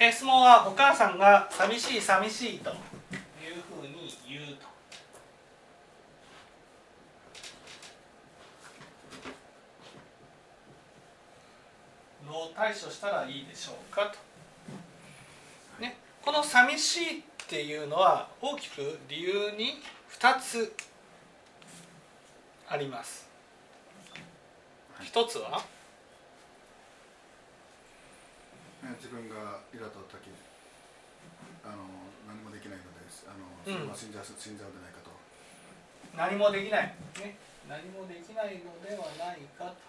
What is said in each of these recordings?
え質問はお母さんが寂しい寂しいというふうに言うと。どう対処したらいいでしょうかと、ね、この寂しいっていうのは大きく理由に2つあります。一つは？自分がイラと時あの何もできないのであの、うん、死んじゃ死んじゃうんじゃないかと。何もできない、ね、何もできないのではないかと。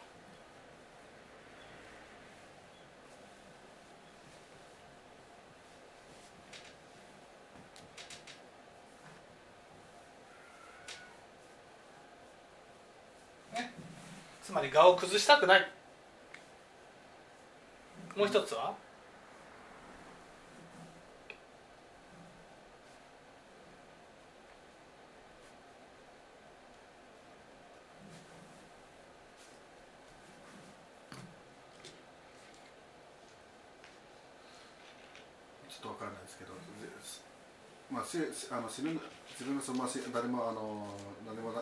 つまり我を崩したくないもう一つは？ちょっとわからないですけど、まあ、しあの死ぬ自分のその、まあ、誰もあの何も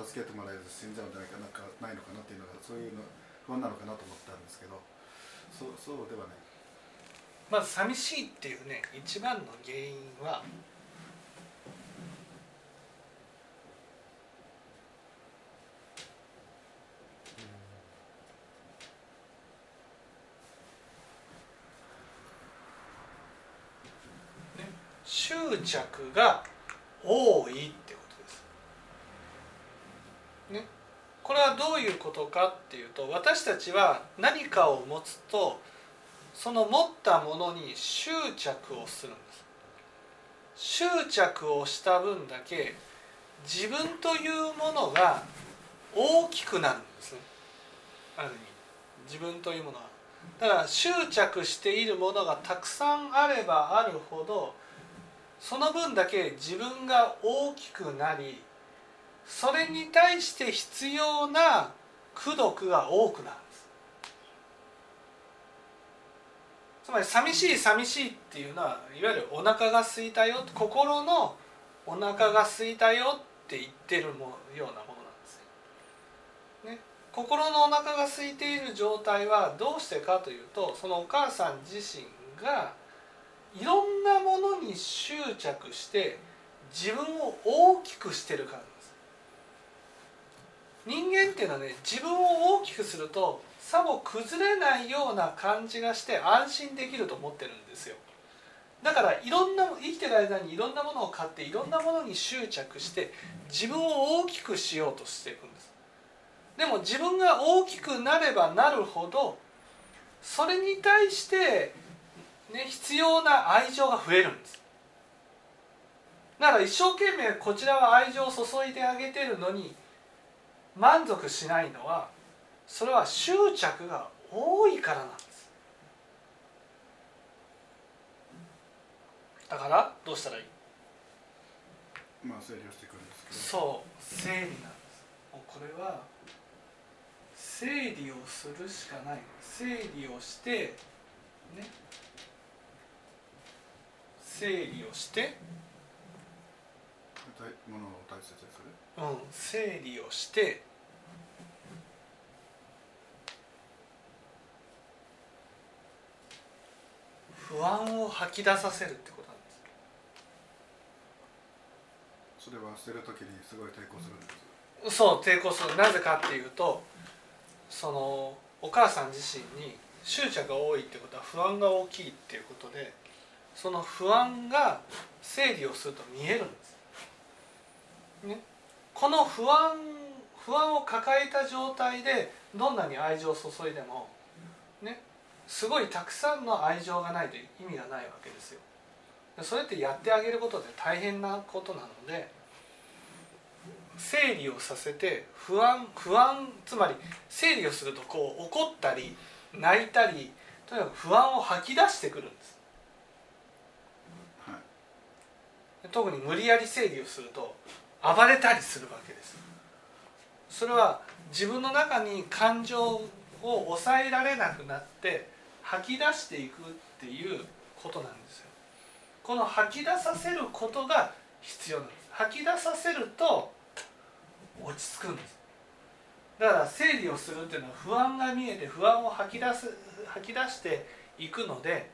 助けてもらえず死んじゃうんじゃないかなんかないのかなっていうのがそういうの不安なのかなと思ったんですけど。そうそうではない。まず寂しいっていうね一番の原因は執着が多いってこれはどういうことかっていうと私たちは何かを持つとその持ったものに執着をするんです。執着をした分だけ自分というものが大きくなるんですね。ある意味。自分というものは。だから執着しているものがたくさんあればあるほどその分だけ自分が大きくなりそれに対して必要な功徳が多くなるんです。つまり寂しい寂しいっていうのはいわゆるお腹が空いたよ心のお腹が空いたよって言ってるもようなものなんですよ、ね、心のお腹が空いている状態はどうしてかというとそのお母さん自身がいろんなものに執着して自分を大きくしてるから人間っていうのはね自分を大きくするとさも崩れないような感じがして安心できると思ってるんですよ。だからいろんな生きてる間にいろんなものを買っていろんなものに執着して自分を大きくしようとしていくんです。でも自分が大きくなればなるほどそれに対して、ね、必要な愛情が増えるんです。だから一生懸命こちらは愛情を注いであげてるのに満足しないのはそれは執着が多いからなんです。だからどうしたらいい？まあ整理をしていくんですけど。そう整理なんです。もうこれは整理をするしかない。整理をしてね。整理をして。ものを大切にする？うん、整理をして不安を吐き出させるってことなんです。それは捨てる時にすごい抵抗するんですそう抵抗する。なぜかっていうとそのお母さん自身に執着が多いってことは不安が大きいっていうことでその不安が整理をすると見えるんです。ね、この不安不安を抱えた状態でどんなに愛情を注いでもねすごいたくさんの愛情がないと意味がないわけですよ。それってやってあげることで大変なことなので整理をさせて不安不安つまり整理をするとこう怒ったり泣いたりとにかく不安を吐き出してくるんです。はい、特に無理やり整理をすると暴れたりするわけですそれは自分の中に感情を抑えられなくなって吐き出していくっていうことなんですよ。この吐き出させることが必要なんです。吐き出させると落ち着くんです。だから整理をするっていうのは不安が見えて不安を吐き出す吐き出していくので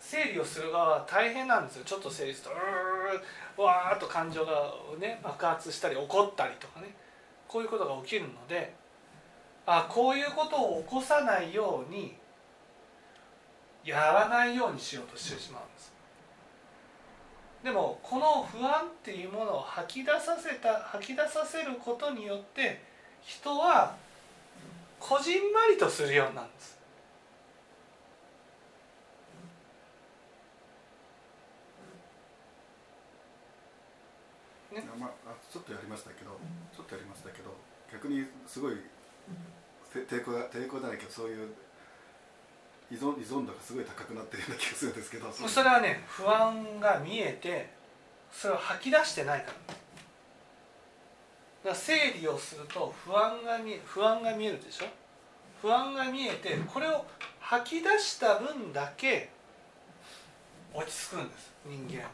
整理をする側は大変なんですよ。ちょっと整理するとうわーっと感情がね爆発したり怒ったりとかね。こういうことが起きるのであこういうことを起こさないようにやらないようにしようとしてしまうんです。でもこの不安っていうものを吐き出させた吐き出させることによって人はこじんまりとするようになるんです。ね。まあ、ちょっとやりましたけどちょっとやりましたけど逆にすごいて抵抗抵抗じゃないけどそういう依存依存度がすごい高くなってるような気がするんですけど。それはね不安が見えてそれを吐き出してないから。だから整理をすると不安が見え不安が見えるでしょ？不安が見えてこれを吐き出した分だけ落ち着くんです人間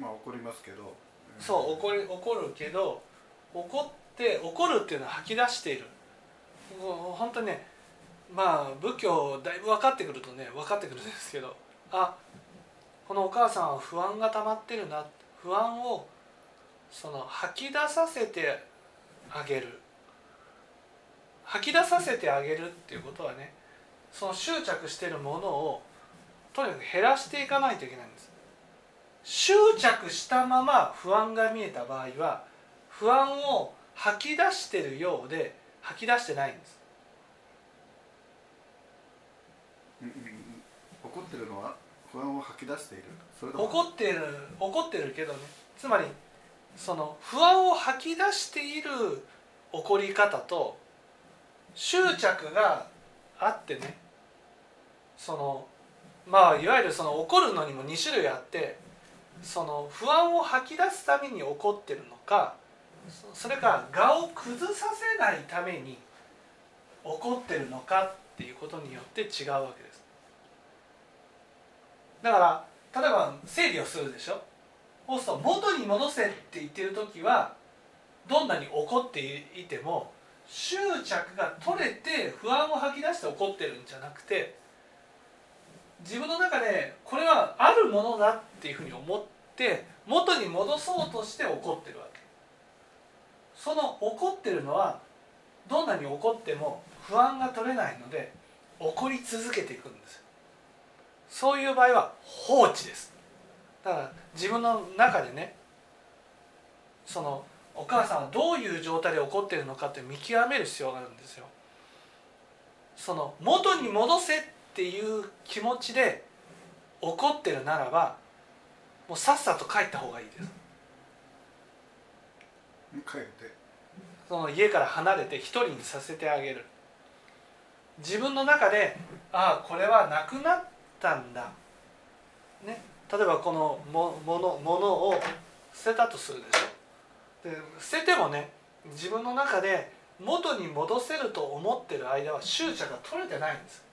まあ怒りますけど。そう怒り怒るけど怒って怒るっていうのは吐き出している。本当にねまあ仏教だいぶ分かってくるとね分かってくるんですけどあこのお母さんは不安が溜まってるな不安をその吐き出させてあげる。吐き出させてあげるっていうことはねその執着してるものをとにかく減らしていかないといけないんです。執着したまま不安が見えた場合は不安を吐き出してるようで吐き出してないんです。怒ってるのは不安を吐き出している。怒ってる怒ってるけどね。つまりその不安を吐き出している怒り方と執着があってね。そのまあいわゆるその怒るのにも2種類あってその不安を吐き出すために怒ってるのかそれか我を崩させないために怒ってるのかっていうことによって違うわけです。だから例えば整理をするでしょ？そうすると元に戻せって言ってる時はどんなに怒っていても執着が取れて不安を吐き出して怒ってるんじゃなくて自分の中でこれはあるものだっていうふうに思って元に戻そうとして怒ってるわけ。その怒ってるのはどんなに怒っても不安が取れないので怒り続けていくんですよ。そういう場合は放置です。だから自分の中でねそのお母さんはどういう状態で怒ってるのかって見極める必要があるんですよ。その元に戻せっていう気持ちで怒ってるならばもうさっさと帰った方がいいです。帰って。その家から離れて一人にさせてあげる。自分の中でああこれはなくなったんだ。ね。例えばこのもものものを捨てたとするでしょ。で捨ててもね自分の中で元に戻せると思ってる間は執着が取れてないんです。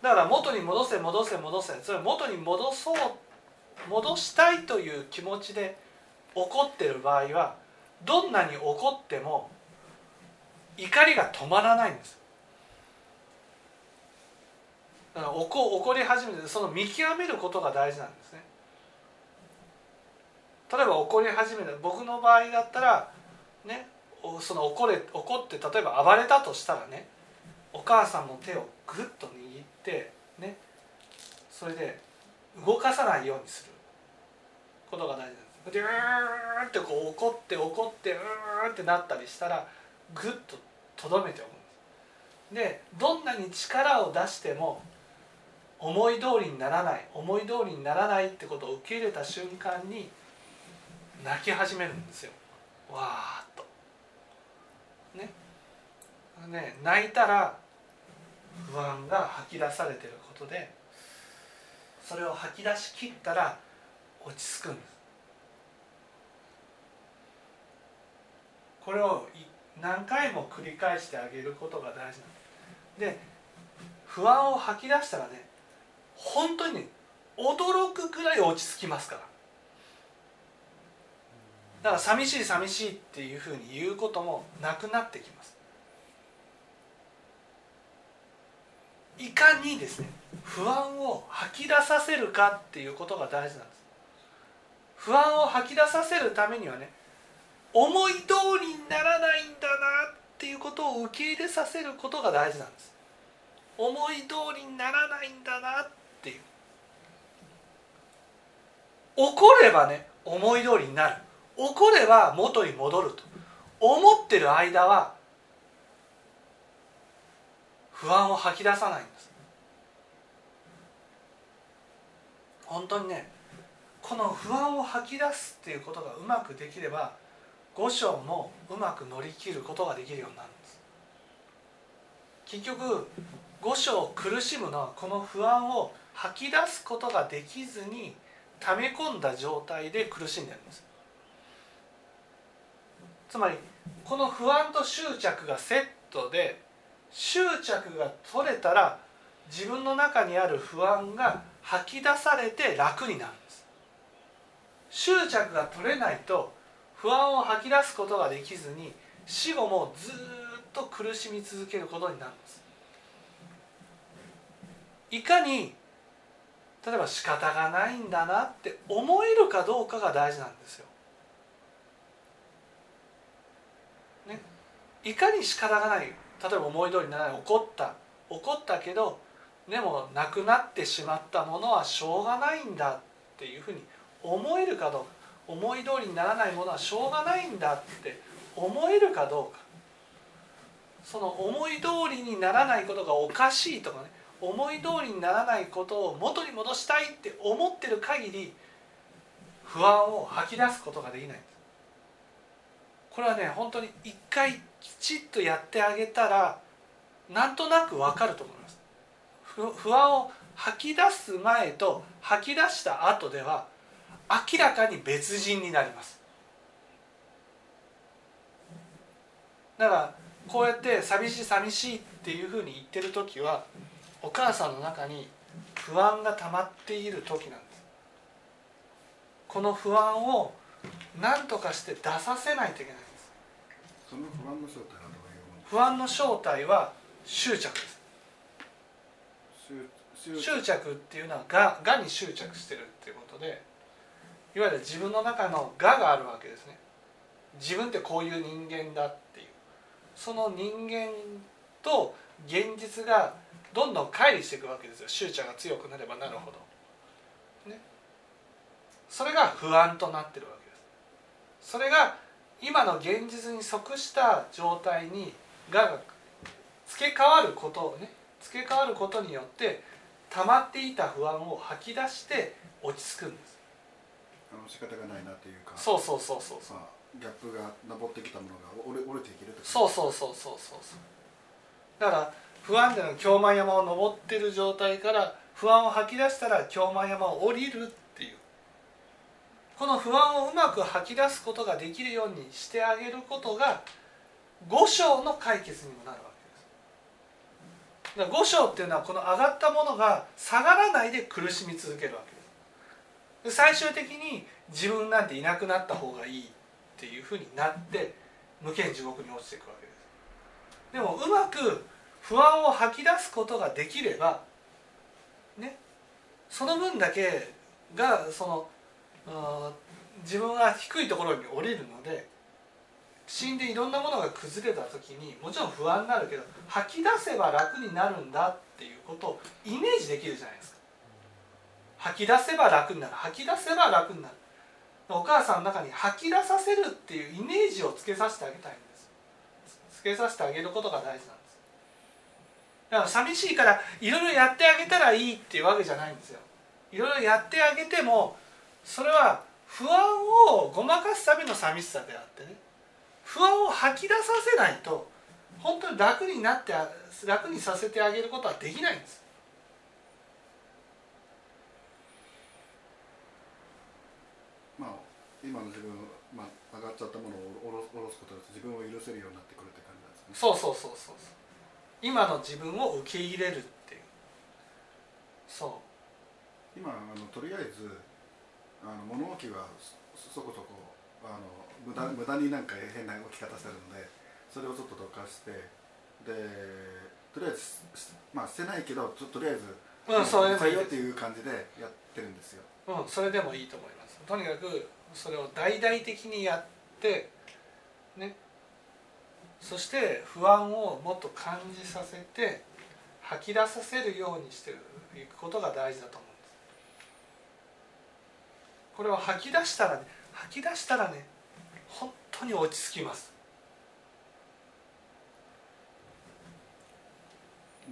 だから元に戻せ戻せ戻せ。それ元に戻そう戻したいという気持ちで怒ってる場合はどんなに怒っても怒りが止まらないんです。だから怒怒り始めてその見極めることが大事なんですね。例えば怒り始めた僕の場合だったらねその怒れ怒って例えば暴れたとしたらねお母さんの手をグッと握ってねそれで動かさないようにする。ことが大事なんです。でうーってこう怒って怒ってうーってなったりしたらグッととどめておくでどんなに力を出しても思い通りにならない思い通りにならないってことを受け入れた瞬間に泣き始めるんですよ。わーっと。ね。ね泣いたら不安が吐き出されてることでそれを吐き出し切ったら落ち着くんです。これをい何回も繰り返してあげることが大事なで不安を吐き出したらね本当にね驚くぐらい落ち着きますから。だから寂しい寂しいっていうふうに言うこともなくなってきます。いかにですね不安を吐き出させるかっていうことが大事なんです。不安を吐き出させるためにはね思い通りにならないんだなっていうことを受け入れさせることが大事なんです。思い通りにならないんだなっていう。怒ればね思い通りになる。怒れば元に戻ると。思ってる間は不安を吐き出さないんです。本当にねこの不安を吐き出すっていうことがうまくできれば五章もうまく乗り切ることができるようになるんです。結局五章苦しむのはこの不安を吐き出すことができずに溜め込んだ状態で苦しんでるんです。つまりこの不安と執着がセットで執着が取れたら自分の中にある不安が吐き出されて楽になるんです。執着が取れないと不安を吐き出すことができずに死後もずっと苦しみ続けることになるんです。いかに例えば仕方がないんだなって思えるかどうかが大事なんですよ。ね、いかに仕方がない例えば思い通りにならない怒った怒ったけどでもなくなってしまったものはしょうがないんだっていうふうに思えるかどうか。思い通りにならないものはしょうがないんだって思えるかどうか。その思い通りにならないことがおかしいとかね。思い通りにならないことを元に戻したいって思ってる限り不安を吐き出すことができない。んですこれはね本当に一回きちっとやってあげたらなんとなくわかると思います。不安を吐き出す前と吐き出した後では明らかに別人になります。だからこうやって寂しい寂しいっていうふうに言ってる時はお母さんの中に不安が溜まっている時なんです。この不安を何とかして出させないといけないんです。その不安の正体はどういう不安の正体は執着です。執執着っていうのはががに執着してるっていうことでいわゆる自分の中の我があるわけですね。自分ってこういう人間だっていう。その人間と現実がどんどん乖離していくわけですよ。執着が強くなればなるほど、ね、それが不安となってるわけです。それが今の現実に即した状態にが付け替わることをね付け替わることによって溜まっていた不安を吐き出して落ち着くんです。あの仕方がないなっていうかそうそうそうそうそう。まあ、ギャップが登ってきたものが折れ折れていけるそうそうそうそうそうそう。だから不安定な京満山を登ってる状態から不安を吐き出したら京満山を降りるっていう。この不安をうまく吐き出すことができるようにしてあげることが五章の解決にもなるわけです。五章っていうのはこの上がったものが下がらないで苦しみ続けるわけで最終的に自分なんていなくなった方がいいっていうふうになって無限地獄に落ちていくわけです。でもうまく不安を吐き出すことができればねその分だけがその自分が低いところに降りるので死んでいろんなものが崩れた時にもちろん不安になるけど吐き出せば楽になるんだっていうことをイメージできるじゃないですか。吐き出せば楽になる。吐き出せば楽になる。お母さんの中に吐き出させるっていうイメージをつけさせてあげたいんです。つけさせてあげることが大事なんです。だから寂しいからいろいろやってあげたらいいっていうわけじゃないんですよ。いろいろやってあげてもそれは不安をごまかすための寂しさであってね。不安を吐き出させないと本当に楽になって楽にさせてあげることはできないんですまあ今の自分、まあ、上がっちゃったものを下ろすことで自分を許せるようになってくるってねそうそうそうそうそう。今の自分を受け入れるっていう。そ今あのとりあえずあの物置はそそこそこあの無駄無駄になんか変な置き方してるのでそれをちょっとどかしてでとりあえずしまあ捨てないけどととりあえずううんそれでもいいっていう感じでやってるんですよ。うんそれでもいいと思います。とにかくそれを大々的にやってね。そして不安をもっと感じさせて吐き出させるようにしていくことが大事だと思うんです。これを吐き出したらね吐き出したらね本当に落ち着きます。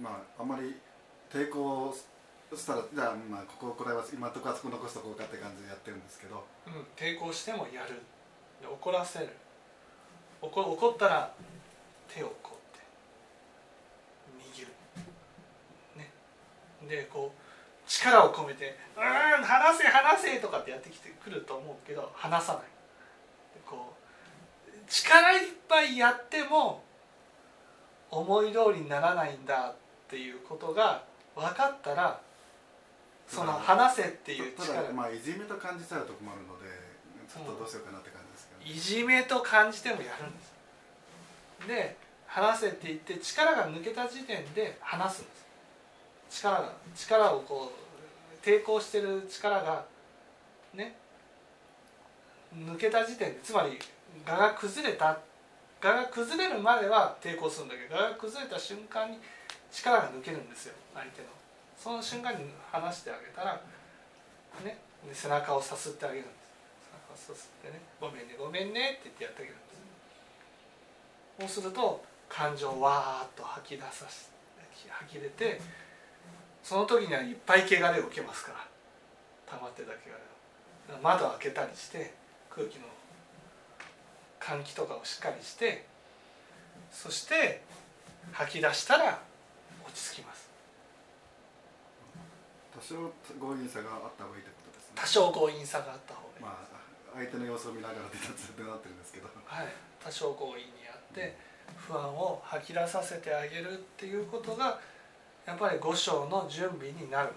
まああんまり抵抗したらじゃあまあこここれは今のところあそこ残しとこうかって感じでやってるんですけど。うん、抵抗してもやる。怒らせる。怒怒ったら手をこうって。握る。ね。でこう力を込めて「うん離せ離せ」とかってやってきてくると思うけど離さない。こう力いっぱいやっても思い通りにならないんだっていうことが分かったらその離せっていうた力。だまあいじめと感じちゃうと困るのでちょっとどうしようかなって感じですけど、いじめと感じてもやるんです。で離せって言って力が抜けた時点で離すんです。力が力をこう抵抗してる力がね抜けた時点でつまり我が崩れた我が崩れるまでは抵抗するんだけど我が崩れた瞬間に力が抜けるんですよ相手の。その瞬間に離してあげたらね背中をさすってあげるんです。背中をさすってね「ごめんねごめんね」って言ってやってあげるんです。そうすると感情をわーっと吐き出さし吐き出てその時にはいっぱい汚れを受けますから溜まってた汚れを。窓を開けたりして空気の換気とかをしっかりしてそして吐き出したらち着きます。多少強引さがあった方がいいってことですね。多少強引さがあった方がいい、まあ相手の様子を見ながらってなってるんですけど。はい、多少強引にやって不安を吐き出させてあげるっていうことがやっぱり五章の準備になる